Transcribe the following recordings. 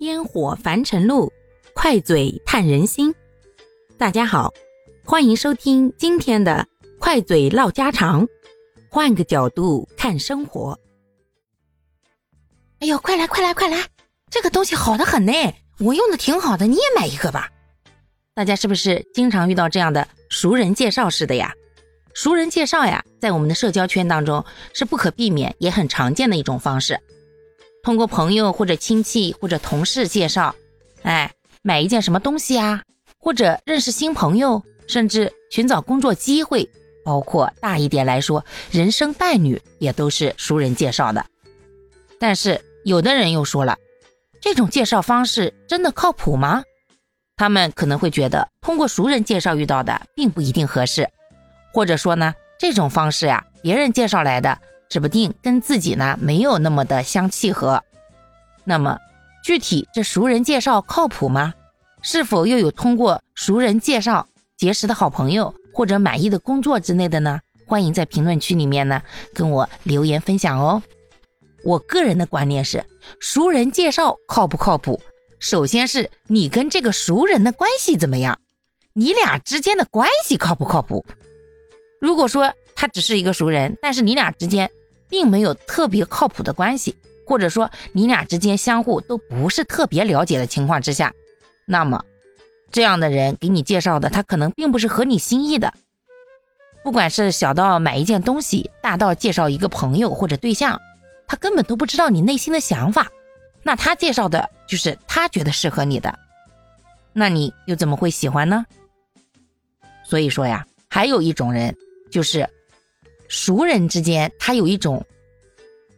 烟火凡尘路，快嘴探人心。大家好，欢迎收听今天的快嘴唠家常，换个角度看生活。哎呦，快来快来快来！这个东西好的很呢，我用的挺好的，你也买一个吧。大家是不是经常遇到这样的熟人介绍式的呀？熟人介绍呀，在我们的社交圈当中是不可避免也很常见的一种方式。通过朋友或者亲戚或者同事介绍，哎，买一件什么东西啊，或者认识新朋友，甚至寻找工作机会，包括大一点来说，人生伴侣也都是熟人介绍的。但是有的人又说了，这种介绍方式真的靠谱吗？他们可能会觉得通过熟人介绍遇到的并不一定合适，或者说呢，这种方式呀，别人介绍来的。指不定跟自己呢没有那么的相契合，那么具体这熟人介绍靠谱吗？是否又有通过熟人介绍结识的好朋友或者满意的工作之类的呢？欢迎在评论区里面呢跟我留言分享哦。我个人的观念是，熟人介绍靠不靠谱？首先是你跟这个熟人的关系怎么样，你俩之间的关系靠不靠谱？如果说他只是一个熟人，但是你俩之间。并没有特别靠谱的关系，或者说你俩之间相互都不是特别了解的情况之下，那么这样的人给你介绍的，他可能并不是合你心意的。不管是小到买一件东西，大到介绍一个朋友或者对象，他根本都不知道你内心的想法。那他介绍的就是他觉得适合你的，那你又怎么会喜欢呢？所以说呀，还有一种人就是。熟人之间，他有一种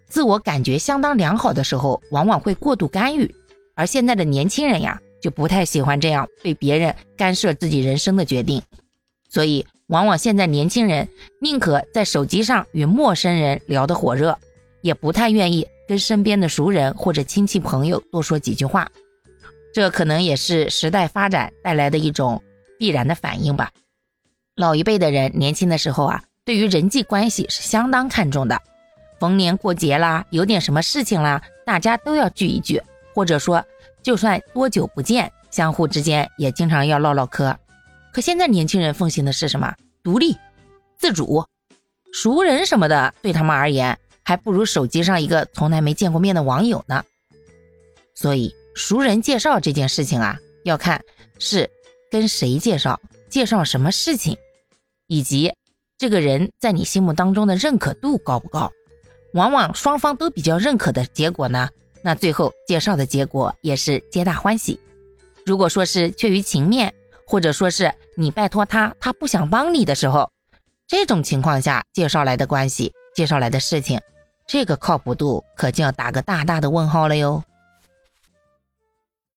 自我感觉相当良好的时候，往往会过度干预。而现在的年轻人呀，就不太喜欢这样被别人干涉自己人生的决定。所以，往往现在年轻人宁可在手机上与陌生人聊得火热，也不太愿意跟身边的熟人或者亲戚朋友多说几句话。这可能也是时代发展带来的一种必然的反应吧。老一辈的人年轻的时候啊。对于人际关系是相当看重的，逢年过节啦，有点什么事情啦，大家都要聚一聚，或者说，就算多久不见，相互之间也经常要唠唠嗑。可现在年轻人奉行的是什么？独立、自主，熟人什么的，对他们而言，还不如手机上一个从来没见过面的网友呢。所以，熟人介绍这件事情啊，要看是跟谁介绍，介绍什么事情，以及。这个人在你心目当中的认可度高不高？往往双方都比较认可的结果呢，那最后介绍的结果也是皆大欢喜。如果说是缺于情面，或者说是你拜托他，他不想帮你的时候，这种情况下介绍来的关系、介绍来的事情，这个靠谱度可就要打个大大的问号了哟。